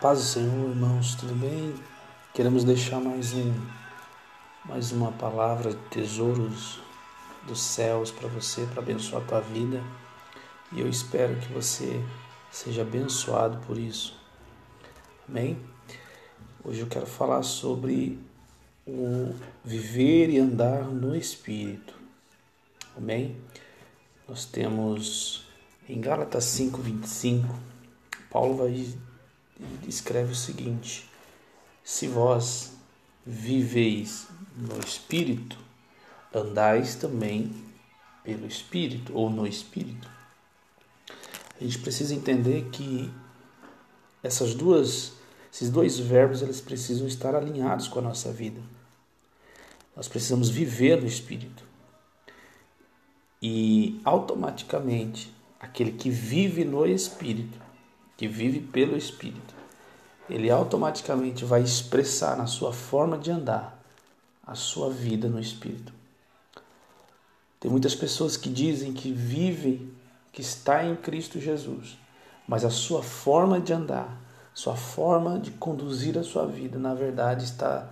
Paz do Senhor, irmãos, tudo bem? Queremos deixar mais um mais uma palavra de tesouros dos céus para você, para abençoar a tua vida. E eu espero que você seja abençoado por isso. Amém? Hoje eu quero falar sobre o viver e andar no espírito. Amém? Nós temos em Gálatas 5:25, Paulo vai escreve o seguinte: Se vós viveis no Espírito, andais também pelo Espírito ou no Espírito. A gente precisa entender que essas duas, esses dois verbos, eles precisam estar alinhados com a nossa vida. Nós precisamos viver no Espírito. E automaticamente, aquele que vive no Espírito, que vive pelo Espírito, ele automaticamente vai expressar na sua forma de andar a sua vida no Espírito. Tem muitas pessoas que dizem que vivem, que está em Cristo Jesus, mas a sua forma de andar, sua forma de conduzir a sua vida, na verdade, está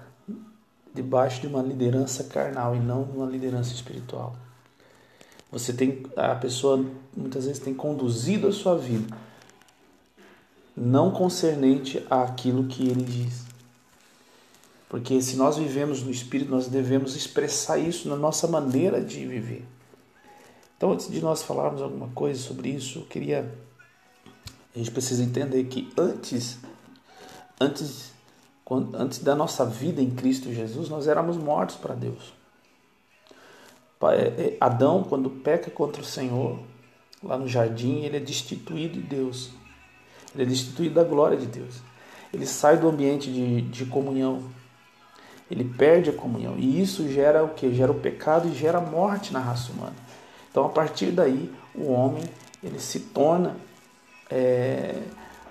debaixo de uma liderança carnal e não uma liderança espiritual. Você tem a pessoa muitas vezes tem conduzido a sua vida não concernente àquilo que ele diz. Porque se nós vivemos no Espírito, nós devemos expressar isso na nossa maneira de viver. Então, antes de nós falarmos alguma coisa sobre isso, eu queria. A gente precisa entender que antes, antes, antes da nossa vida em Cristo Jesus, nós éramos mortos para Deus. É, é, Adão, quando peca contra o Senhor, lá no jardim, ele é destituído de Deus. Ele é destituído da glória de Deus. Ele sai do ambiente de, de comunhão. Ele perde a comunhão. E isso gera o que? Gera o pecado e gera morte na raça humana. Então, a partir daí, o homem ele se torna é,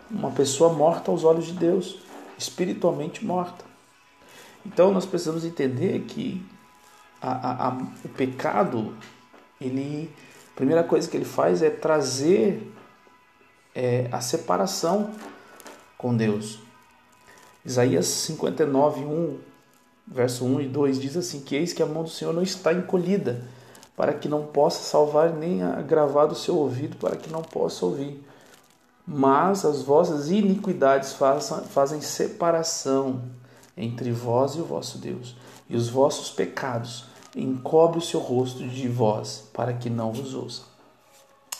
uma pessoa morta aos olhos de Deus, espiritualmente morta. Então, nós precisamos entender que a, a, a, o pecado, ele, a primeira coisa que ele faz é trazer é, a separação com Deus. Isaías 59, 1, verso 1 e 2 diz assim: Que eis que a mão do Senhor não está encolhida, para que não possa salvar, nem agravar o seu ouvido, para que não possa ouvir. Mas as vossas iniquidades fazem, fazem separação entre vós e o vosso Deus, e os vossos pecados encobre o seu rosto de vós, para que não vos ouça.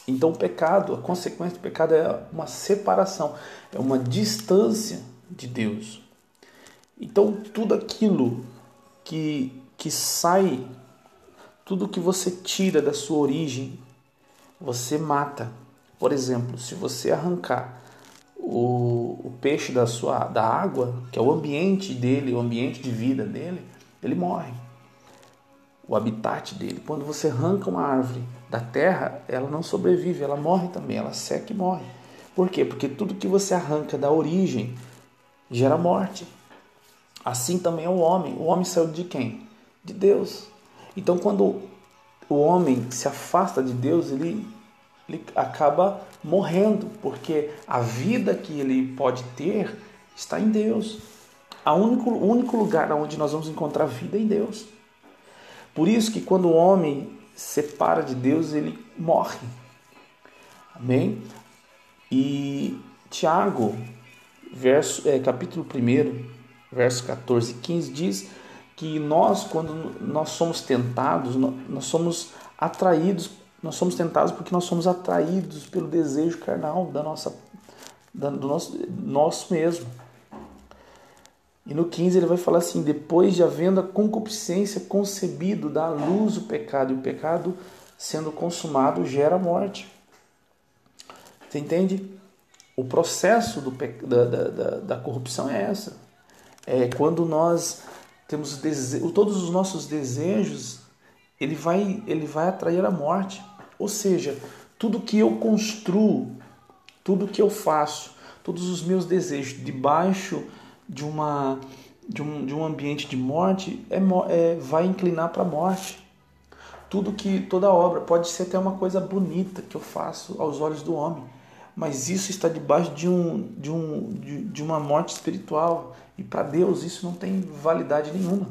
Então, o pecado, a consequência do pecado é uma separação, é uma distância de Deus. Então, tudo aquilo que, que sai, tudo que você tira da sua origem, você mata. Por exemplo, se você arrancar o, o peixe da, sua, da água, que é o ambiente dele, o ambiente de vida dele, ele morre o habitat dele. Quando você arranca uma árvore da terra, ela não sobrevive, ela morre também, ela seca e morre. Por quê? Porque tudo que você arranca da origem gera morte. Assim também é o homem. O homem saiu de quem? De Deus. Então, quando o homem se afasta de Deus, ele, ele acaba morrendo, porque a vida que ele pode ter está em Deus. O único, o único lugar onde nós vamos encontrar vida é em Deus. Por isso que quando o homem separa de Deus, ele morre. Amém? E Tiago, verso, é, capítulo 1, verso 14 e 15, diz que nós, quando nós somos tentados, nós somos atraídos, nós somos tentados porque nós somos atraídos pelo desejo carnal da nossa, da, do nosso, nosso mesmo. E no 15 ele vai falar assim: depois de havendo a concupiscência concebido, dá à luz o pecado, e o pecado, sendo consumado, gera morte. Você entende? O processo do, da, da, da, corrupção é essa. É quando nós temos todos os nossos desejos, ele vai, ele vai atrair a morte. Ou seja, tudo que eu construo, tudo que eu faço, todos os meus desejos debaixo de, uma, de, um, de um ambiente de morte é, é vai inclinar para a morte. Tudo que toda obra pode ser até uma coisa bonita que eu faço aos olhos do homem, mas isso está debaixo de, um, de, um, de, de uma morte espiritual. E para Deus isso não tem validade nenhuma.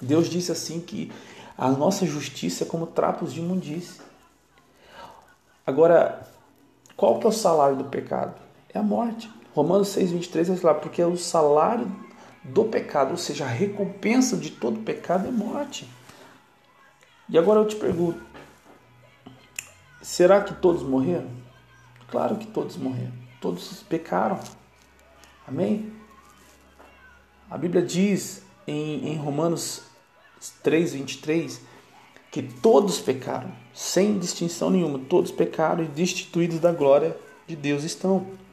Deus disse assim que a nossa justiça é como trapos de imundície. Agora, qual que é o salário do pecado? É a morte. Romanos 6,23 vai falar, porque o salário do pecado, ou seja, a recompensa de todo pecado é morte. E agora eu te pergunto: será que todos morreram? Claro que todos morreram. Todos pecaram. Amém? A Bíblia diz em, em Romanos 3, 23 que todos pecaram, sem distinção nenhuma, todos pecaram e destituídos da glória de Deus estão.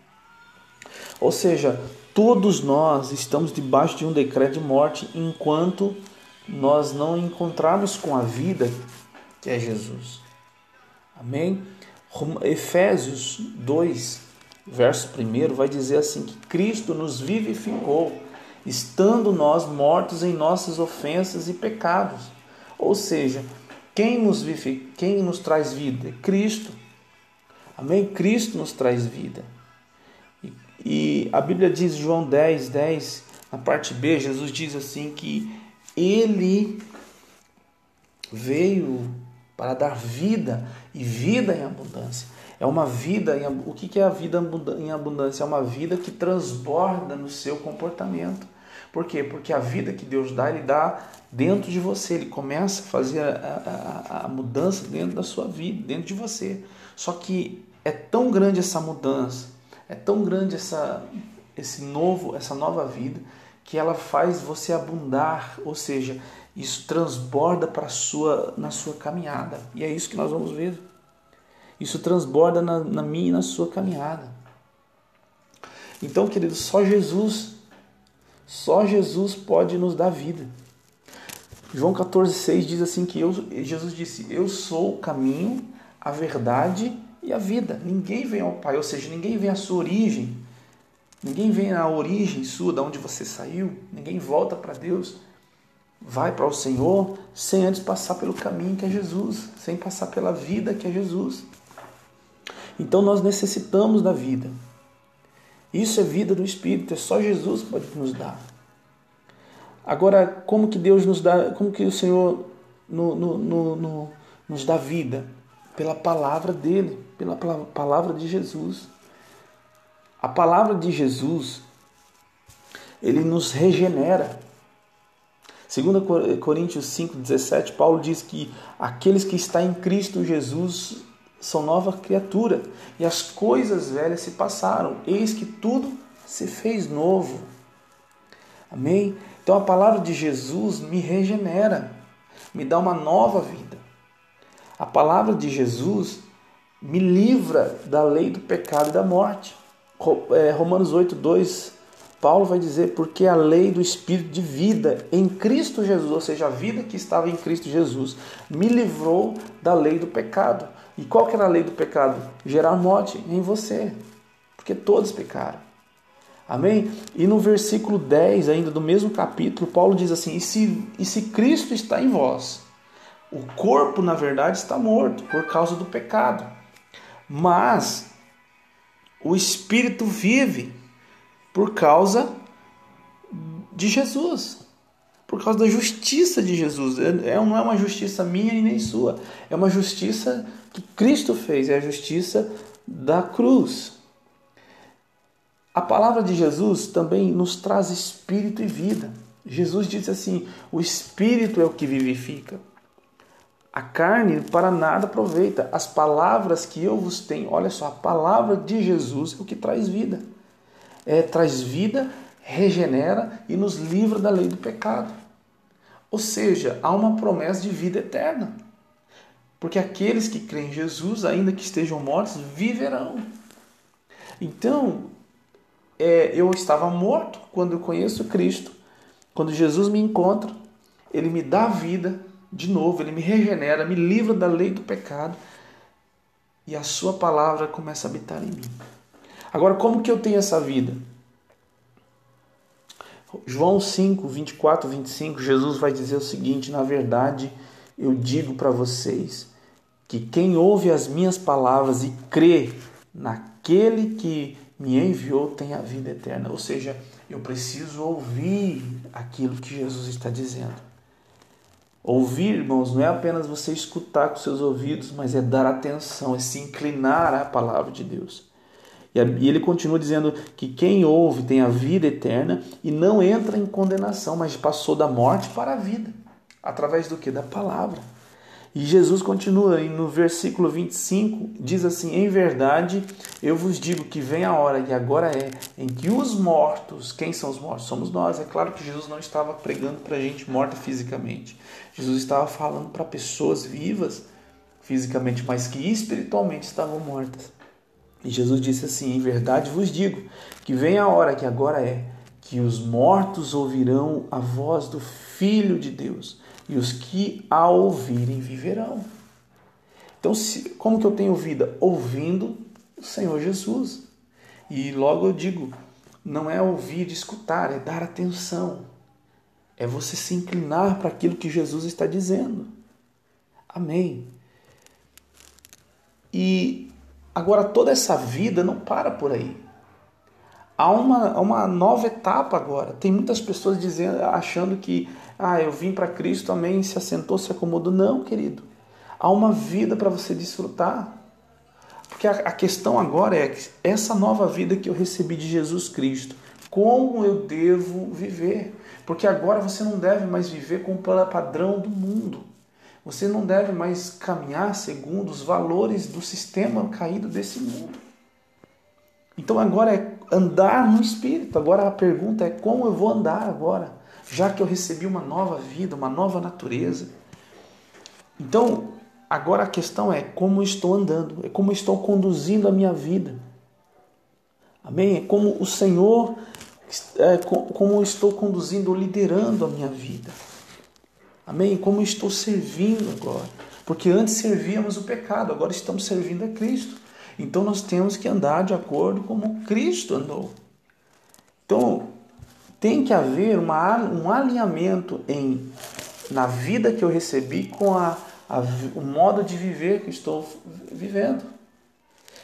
Ou seja, todos nós estamos debaixo de um decreto de morte enquanto nós não encontrarmos com a vida que é Jesus. Amém? Efésios 2, verso 1 vai dizer assim que Cristo nos vivificou, estando nós mortos em nossas ofensas e pecados. Ou seja, quem nos, vive, quem nos traz vida? Cristo. Amém? Cristo nos traz vida. A Bíblia diz, João 10, 10, na parte B, Jesus diz assim que ele veio para dar vida e vida em abundância. É uma vida, em, o que é a vida em abundância? É uma vida que transborda no seu comportamento. Por quê? Porque a vida que Deus dá, Ele dá dentro de você. Ele começa a fazer a, a, a mudança dentro da sua vida, dentro de você. Só que é tão grande essa mudança, é tão grande essa, esse novo, essa nova vida, que ela faz você abundar, ou seja, isso transborda para sua na sua caminhada. E é isso que nós vamos ver. Isso transborda na, na minha e na sua caminhada. Então, queridos, só Jesus, só Jesus pode nos dar vida. João 14,6 diz assim que eu, Jesus disse, eu sou o caminho, a verdade e a vida. Ninguém vem ao Pai, ou seja, ninguém vem à sua origem. Ninguém vem à origem sua, da onde você saiu. Ninguém volta para Deus vai para o Senhor sem antes passar pelo caminho que é Jesus, sem passar pela vida que é Jesus. Então nós necessitamos da vida. Isso é vida do Espírito, é só Jesus que pode nos dar. Agora, como que Deus nos dá, como que o Senhor no, no, no, nos dá vida? Pela palavra dele, pela palavra de Jesus. A palavra de Jesus, ele nos regenera. 2 Coríntios 5,17, Paulo diz que aqueles que estão em Cristo Jesus são nova criatura, e as coisas velhas se passaram, eis que tudo se fez novo. Amém? Então a palavra de Jesus me regenera, me dá uma nova vida. A palavra de Jesus me livra da lei do pecado e da morte. É, Romanos 8, 2 Paulo vai dizer porque a lei do espírito de vida em Cristo Jesus, ou seja, a vida que estava em Cristo Jesus, me livrou da lei do pecado. E qual que era a lei do pecado? Gerar morte em você, porque todos pecaram. Amém? E no versículo 10, ainda do mesmo capítulo, Paulo diz assim: e se, e se Cristo está em vós? O corpo, na verdade, está morto por causa do pecado, mas o espírito vive por causa de Jesus, por causa da justiça de Jesus. É, é, não é uma justiça minha e nem sua, é uma justiça que Cristo fez, é a justiça da cruz. A palavra de Jesus também nos traz espírito e vida. Jesus disse assim: o espírito é o que vivifica. A carne para nada aproveita. As palavras que eu vos tenho, olha só, a palavra de Jesus é o que traz vida é, traz vida, regenera e nos livra da lei do pecado. Ou seja, há uma promessa de vida eterna. Porque aqueles que creem em Jesus, ainda que estejam mortos, viverão. Então, é, eu estava morto quando eu conheço Cristo. Quando Jesus me encontra, ele me dá vida de novo, ele me regenera, me livra da lei do pecado e a sua palavra começa a habitar em mim. Agora, como que eu tenho essa vida? João 5, 24, 25, Jesus vai dizer o seguinte: Na verdade, eu digo para vocês que quem ouve as minhas palavras e crê naquele que me enviou tem a vida eterna. Ou seja, eu preciso ouvir aquilo que Jesus está dizendo. Ouvir, irmãos, não é apenas você escutar com seus ouvidos, mas é dar atenção, é se inclinar à palavra de Deus. E ele continua dizendo que quem ouve tem a vida eterna e não entra em condenação, mas passou da morte para a vida. Através do que? Da palavra. E Jesus continua no versículo 25, diz assim: Em verdade, eu vos digo que vem a hora, e agora é, em que os mortos, quem são os mortos? Somos nós. É claro que Jesus não estava pregando para gente morta fisicamente. Jesus estava falando para pessoas vivas fisicamente, mas que espiritualmente estavam mortas. E Jesus disse assim: Em verdade vos digo que vem a hora, que agora é, que os mortos ouvirão a voz do Filho de Deus e os que a ouvirem viverão. Então, se, como que eu tenho vida? Ouvindo o Senhor Jesus. E logo eu digo, não é ouvir, escutar, é dar atenção. É você se inclinar para aquilo que Jesus está dizendo. Amém. E agora toda essa vida não para por aí. Há uma, uma nova etapa agora. Tem muitas pessoas dizendo, achando que ah, eu vim para Cristo, amém, se assentou, se acomodou. Não, querido. Há uma vida para você desfrutar. Porque a, questão agora é essa nova vida que eu recebi de Jesus Cristo, como eu devo viver? Porque agora você não deve mais viver com o padrão do mundo. Você não deve mais caminhar segundo os valores do sistema caído desse mundo. Então agora é andar no Espírito. Agora a pergunta é como eu vou andar agora? Já que eu recebi uma nova vida, uma nova natureza. Então, agora a questão é como estou andando, é como estou conduzindo a minha vida. Amém? É como o Senhor, é, como estou conduzindo, liderando a minha vida. Amém? Como estou servindo agora. Porque antes servíamos o pecado, agora estamos servindo a Cristo. Então nós temos que andar de acordo como Cristo andou. Então, tem que haver uma, um alinhamento em na vida que eu recebi com a, a, o modo de viver que estou vivendo.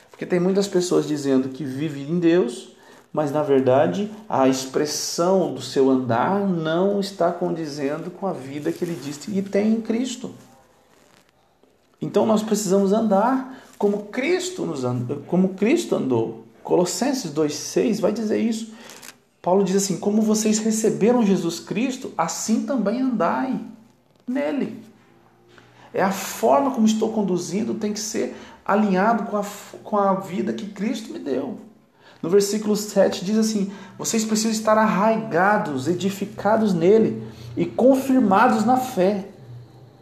Porque tem muitas pessoas dizendo que vivem em Deus, mas na verdade a expressão do seu andar não está condizendo com a vida que ele disse que tem em Cristo. Então nós precisamos andar como Cristo nos andou, como Cristo andou. Colossenses 2:6 vai dizer isso. Paulo diz assim: Como vocês receberam Jesus Cristo, assim também andai nele. É a forma como estou conduzindo tem que ser alinhado com a, com a vida que Cristo me deu. No versículo 7 diz assim: Vocês precisam estar arraigados, edificados nele e confirmados na fé,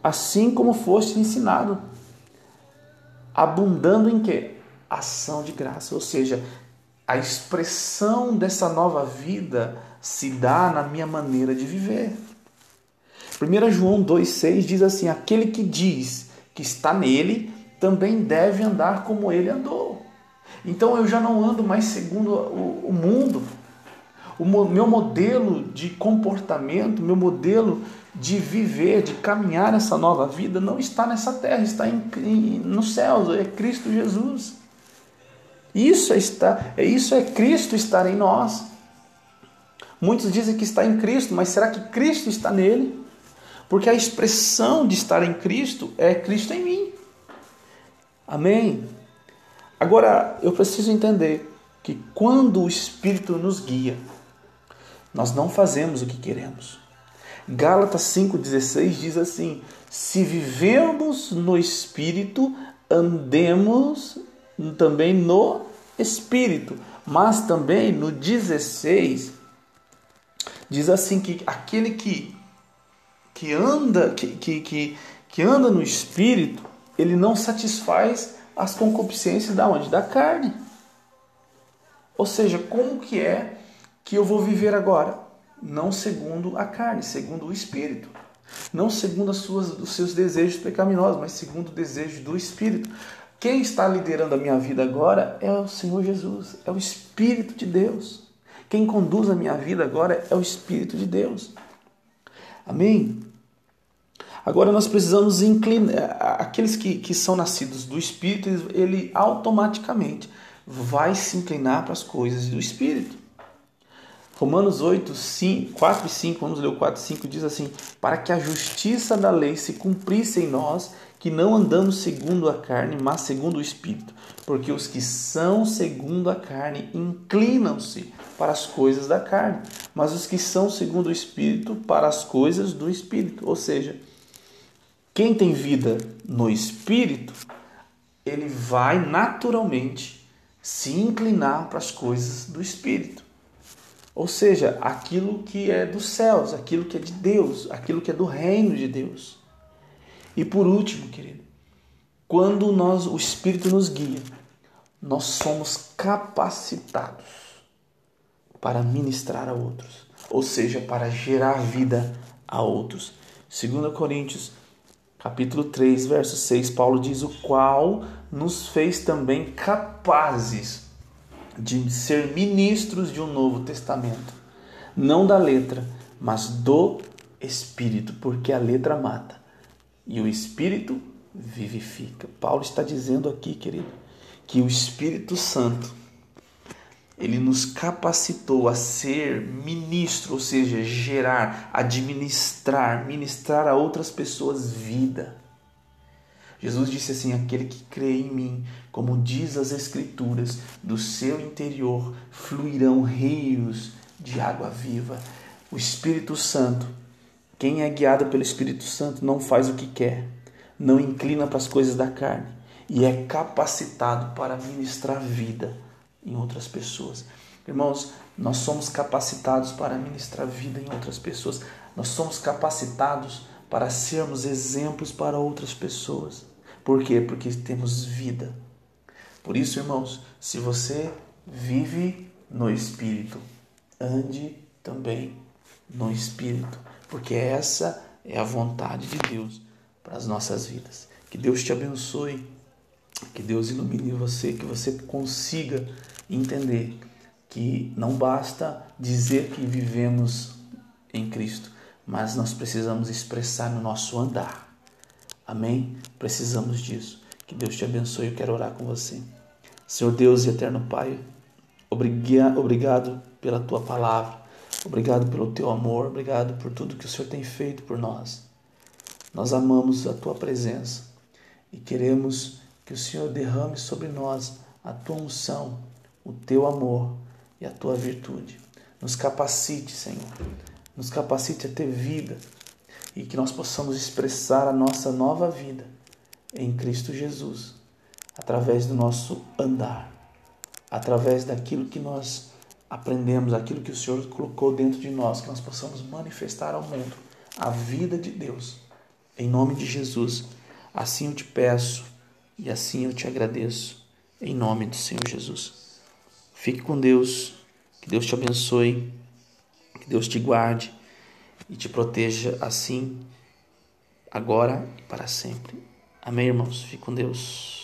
assim como foste ensinado, abundando em quê? Ação de graça, ou seja, a expressão dessa nova vida se dá na minha maneira de viver. 1 João 2,6 diz assim: Aquele que diz que está nele também deve andar como ele andou. Então eu já não ando mais segundo o, mundo. O meu modelo de comportamento, meu modelo de viver, de caminhar essa nova vida não está nessa terra, está em, em, nos céus, é Cristo Jesus. Isso é, estar, isso é Cristo estar em nós. Muitos dizem que está em Cristo, mas será que Cristo está nele? Porque a expressão de estar em Cristo é Cristo em mim. Amém? Agora, eu preciso entender que quando o Espírito nos guia, nós não fazemos o que queremos. Gálatas 5,16 diz assim: Se vivemos no Espírito, andemos também no espírito, mas também no 16 diz assim que aquele que que anda que, que, que, que anda no espírito, ele não satisfaz as concupiscências da onde? Da carne. Ou seja, como que é que eu vou viver agora? Não segundo a carne, segundo o espírito. Não segundo as suas, os seus desejos pecaminosos, mas segundo o desejo do espírito. Quem está liderando a minha vida agora é o Senhor Jesus, é o Espírito de Deus. Quem conduz a minha vida agora é o Espírito de Deus. Amém? Agora nós precisamos inclinar. Aqueles que, que são nascidos do Espírito, ele automaticamente vai se inclinar para as coisas do Espírito. Romanos 8, 5, 4 e 5, vamos ler o 4 e 5, diz assim: Para que a justiça da lei se cumprisse em nós, que não andamos segundo a carne, mas segundo o Espírito. Porque os que são segundo a carne inclinam-se para as coisas da carne, mas os que são segundo o Espírito para as coisas do Espírito. Ou seja, quem tem vida no Espírito, ele vai naturalmente se inclinar para as coisas do Espírito. Ou seja, aquilo que é dos céus, aquilo que é de Deus, aquilo que é do reino de Deus. E por último, querido, quando nós o Espírito nos guia, nós somos capacitados para ministrar a outros, ou seja, para gerar vida a outros. 2 Coríntios, capítulo 3, verso 6, Paulo diz: "O qual nos fez também capazes de ser ministros de um novo testamento, não da letra, mas do espírito, porque a letra mata e o espírito vivifica. Paulo está dizendo aqui, querido, que o Espírito Santo ele nos capacitou a ser ministro, ou seja, gerar, administrar, ministrar a outras pessoas vida. Jesus disse assim: Aquele que crê em mim, como diz as Escrituras, do seu interior fluirão rios de água viva. O Espírito Santo, quem é guiado pelo Espírito Santo, não faz o que quer, não inclina para as coisas da carne e é capacitado para ministrar vida em outras pessoas. Irmãos, nós somos capacitados para ministrar vida em outras pessoas. Nós somos capacitados para sermos exemplos para outras pessoas. Por quê? Porque temos vida. Por isso, irmãos, se você vive no Espírito, ande também no Espírito, porque essa é a vontade de Deus para as nossas vidas. Que Deus te abençoe, que Deus ilumine você, que você consiga entender que não basta dizer que vivemos em Cristo, mas nós precisamos expressar no nosso andar Amém? Precisamos disso. Que Deus te abençoe. Eu quero orar com você. Senhor Deus e eterno Pai, obrigado pela tua palavra. Obrigado pelo teu amor. Obrigado por tudo que o Senhor tem feito por nós. Nós amamos a tua presença e queremos que o Senhor derrame sobre nós a tua unção, o teu amor e a tua virtude. Nos capacite, Senhor. Nos capacite a ter vida e que nós possamos expressar a nossa nova vida em Cristo Jesus, através do nosso andar, através daquilo que nós aprendemos, aquilo que o Senhor colocou dentro de nós, que nós possamos manifestar ao mundo a vida de Deus. Em nome de Jesus, assim eu te peço e assim eu te agradeço, em nome do Senhor Jesus. Fique com Deus, que Deus te abençoe, que Deus te guarde e te proteja assim, agora e para sempre. Amém, irmãos? Fique com Deus.